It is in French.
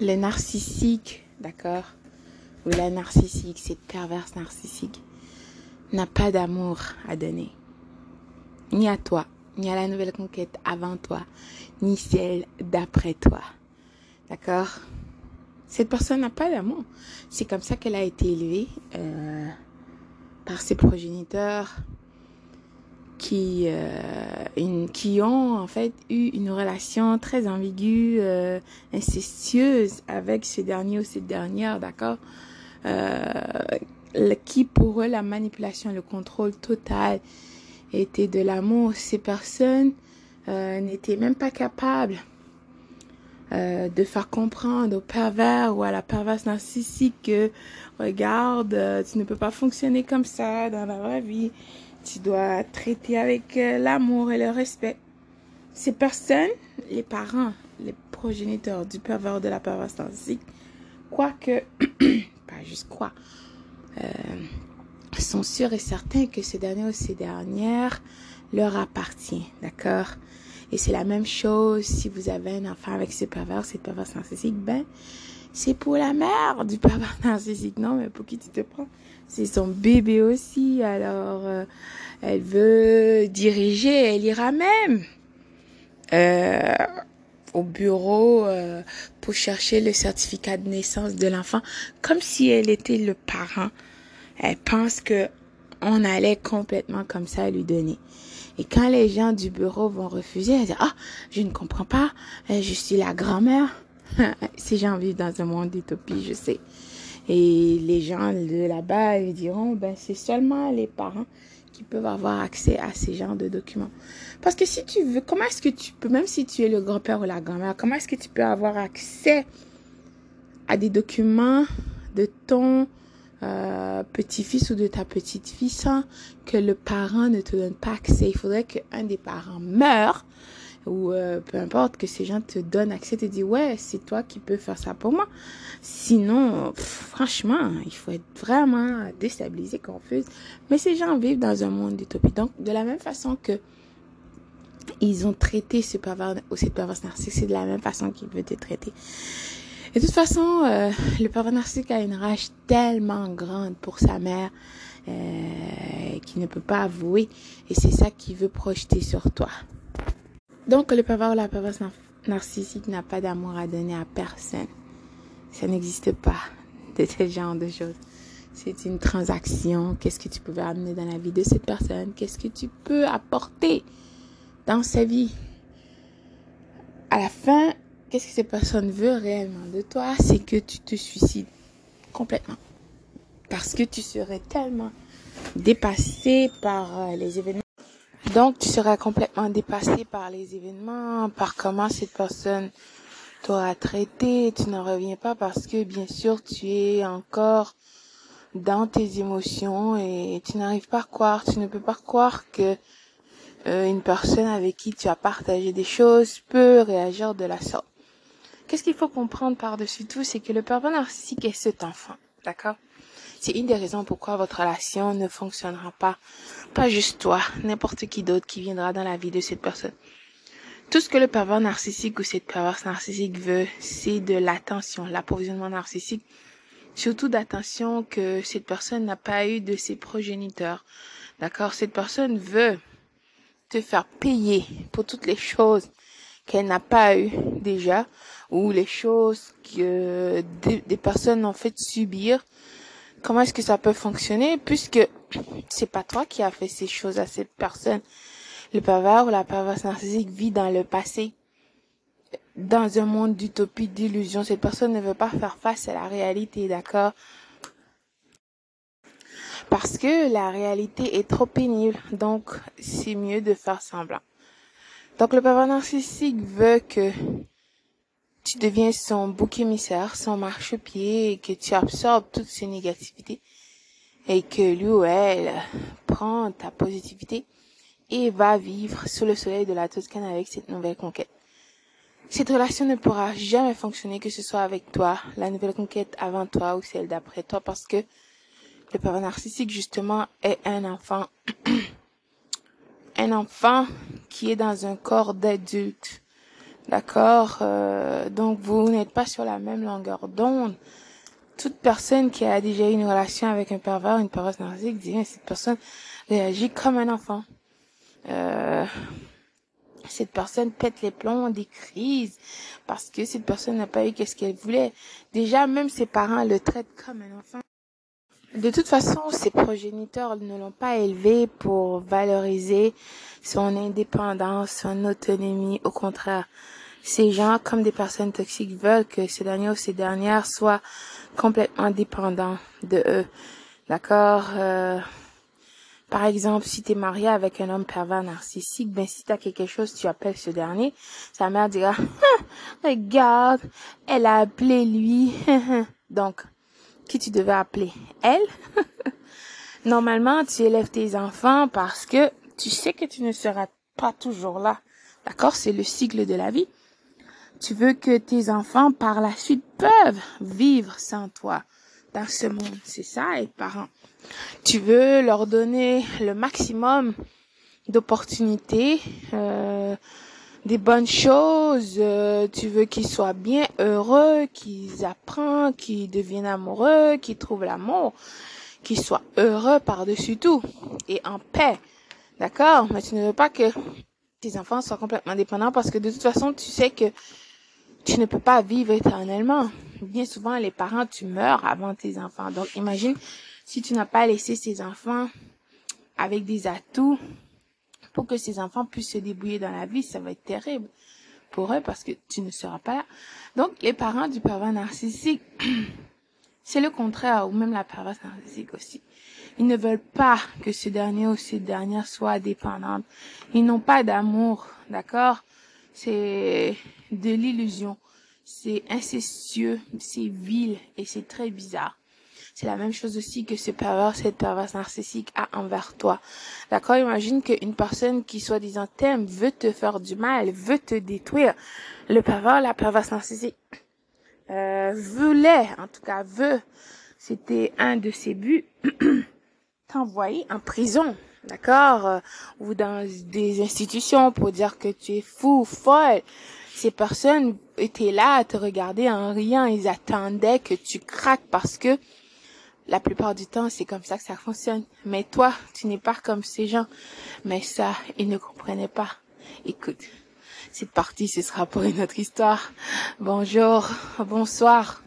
le narcissique, d'accord, ou la narcissique, cette perverse narcissique, n'a pas d'amour à donner. Ni à toi, ni à la nouvelle conquête avant toi, ni celle d'après toi. D'accord? Cette personne n'a pas d'amour. C'est comme ça qu'elle a été élevée euh, par ses progéniteurs qui, euh, une, qui ont en fait eu une relation très ambiguë, euh, incestueuse avec ce dernier ou cette dernière, d'accord? Euh, Qui pour eux la manipulation, le contrôle total était de l'amour. Ces personnes euh, n'étaient même pas capables euh, de faire comprendre au pervers ou à la perverse narcissique que regarde, euh, tu ne peux pas fonctionner comme ça dans la vraie vie. Tu dois traiter avec euh, l'amour et le respect. Ces personnes, les parents, les progéniteurs du pervers de la perverse narcissique, quoique, pas juste quoi, euh, sont sûrs et certains que ce dernier ou ces dernières leur appartient, d'accord? Et c'est la même chose si vous avez un enfant avec ce pervers, cette perverse narcissique, ben, c'est pour la mère du pervers narcissique, non Mais pour qui tu te prends? C'est son bébé aussi, alors euh, elle veut diriger, elle ira même euh, au bureau euh, pour chercher le certificat de naissance de l'enfant, comme si elle était le parent. Elle pense que on allait complètement comme ça lui donner. Et quand les gens du bureau vont refuser, elle dit, ah, je ne comprends pas, euh, je suis la grand-mère. Ces gens vivent dans un monde d'utopie, je sais. Et les gens de là-bas, ils diront, ben, c'est seulement les parents qui peuvent avoir accès à ces genres de documents. Parce que si tu veux, comment est-ce que tu peux, même si tu es le grand-père ou la grand-mère, comment est-ce que tu peux avoir accès à des documents de ton euh, petit-fils ou de ta petite-fille sans que le parent ne te donne pas accès. Il faudrait qu'un des parents meure ou euh, peu importe que ces gens te donnent accès, te disent ouais c'est toi qui peux faire ça pour moi. Sinon, franchement, il faut être vraiment déstabilisé, confus. Mais ces gens vivent dans un monde d'utopie. Donc de la même façon que ils ont traité ce pervers ou cette perverse narcissique, c'est de la même façon qu'ils veulent te traiter. De toute façon, euh, le pervers narcissique a une rage tellement grande pour sa mère euh, qu'il ne peut pas avouer. Et c'est ça qu'il veut projeter sur toi. Donc, le pervers ou la perverse narcissique n'a pas d'amour à donner à personne. Ça n'existe pas de ce genre de choses. C'est une transaction. Qu'est-ce que tu pouvais amener dans la vie de cette personne? Qu'est-ce que tu peux apporter dans sa vie? À la fin, qu'est-ce que cette personne veut réellement de toi, c'est que tu te suicides complètement. Parce que tu serais tellement dépassé par euh, les événements. Donc, tu seras complètement dépassé par les événements, par comment cette personne t'aura traité. Tu n'en reviens pas parce que, bien sûr, tu es encore dans tes émotions et tu n'arrives pas à croire, tu ne peux pas croire que euh, une personne avec qui tu as partagé des choses peut réagir de la sorte. Qu'est-ce qu'il faut comprendre par-dessus tout, c'est que le pervers narcissique est cet enfant, d'accord? C'est une des raisons pourquoi votre relation ne fonctionnera pas. Pas juste toi, n'importe qui d'autre qui viendra dans la vie de cette personne. Tout ce que le pervers narcissique ou cette perverse narcissique veut, c'est de l'attention, l'approvisionnement narcissique, surtout d'attention que cette personne n'a pas eu de ses progéniteurs. D'accord? Cette personne veut te faire payer pour toutes les choses qu'elle n'a pas eu déjà ou les choses que des, personnes ont fait subir, comment est-ce que ça peut fonctionner puisque c'est pas toi qui as fait ces choses à cette personne. Le pervers ou la perverse narcissique vit dans le passé. Dans un monde d'utopie, d'illusion, cette personne ne veut pas faire face à la réalité, d'accord? Parce que la réalité est trop pénible, donc c'est mieux de faire semblant. Donc le pervers narcissique veut que tu deviens son bouc émissaire, son marchepied, et que tu absorbes toutes ces négativités et que lui ou elle prend ta positivité et va vivre sous le soleil de la Toscane avec cette nouvelle conquête. Cette relation ne pourra jamais fonctionner que ce soit avec toi, la nouvelle conquête avant toi ou celle d'après toi parce que le pervers narcissique justement est un enfant, un enfant qui est dans un corps d'adulte D'accord? Euh, Donc vous n'êtes pas sur la même longueur d'onde. Toute personne qui a déjà eu une relation avec un pervers, une perverse narcissique, dit cette personne réagit comme un enfant. Euh, cette personne pète les plombs, des crises, parce que cette personne n'a pas eu qu'est-ce qu'elle voulait. Déjà, même ses parents le traitent comme un enfant. De toute façon, ses progéniteurs ne l'ont pas élevé pour valoriser son indépendance, son autonomie. Au contraire, ces gens, comme des personnes toxiques, veulent que ces derniers ou ces dernières soient complètement dépendants de eux. D'accord? Euh, Par exemple, si tu es marié avec un homme pervers narcissique, ben si tu as quelque chose, tu appelles ce dernier. Sa mère dira, regarde, elle a appelé lui. Donc, qui tu devais appeler Elle Normalement, tu élèves tes enfants parce que tu sais que tu ne seras pas toujours là. D'accord? C'est le cycle de la vie. Tu veux que tes enfants par la suite peuvent vivre sans toi dans ce monde. C'est ça être parent. Tu veux leur donner le maximum d'opportunités, euh, des bonnes choses, euh, tu veux qu'ils soient bien heureux, qu'ils apprennent, qu'ils deviennent amoureux, qu'ils trouvent l'amour, qu'ils soient heureux par-dessus tout et en paix. D'accord? Mais tu ne veux pas que tes enfants soient complètement dépendants parce que de toute façon, tu sais que tu ne peux pas vivre éternellement. Bien souvent, les parents, tu meurs avant tes enfants. Donc, imagine si tu n'as pas laissé tes enfants avec des atouts pour que ces enfants puissent se débrouiller dans la vie, ça va être terrible pour eux parce que tu ne seras pas là. Donc, les parents du pervers narcissique, c'est le contraire, ou même la perverse narcissique aussi. Ils ne veulent pas que ce dernier ou cette dernière soit dépendante. Ils n'ont pas d'amour, d'accord? C'est de l'illusion. C'est incestueux, c'est vil et c'est très bizarre. C'est la même chose aussi que ce pervers, cette perverse narcissique a envers toi. D'accord? Imagine qu'une personne qui soi-disant t'aime veut te faire du mal, veut te détruire. Le pervers, la perverse narcissique euh, voulait, en tout cas veut, c'était un de ses buts, t'envoyer en prison. D'accord? Euh, Ou dans des institutions pour dire que tu es fou, folle. Ces personnes étaient là à te regarder en riant. Ils attendaient que tu craques parce que la plupart du temps, c'est comme ça que ça fonctionne. Mais toi, tu n'es pas comme ces gens. Mais ça, ils ne comprenaient pas. Écoute, cette partie, ce sera pour une autre histoire. Bonjour, bonsoir.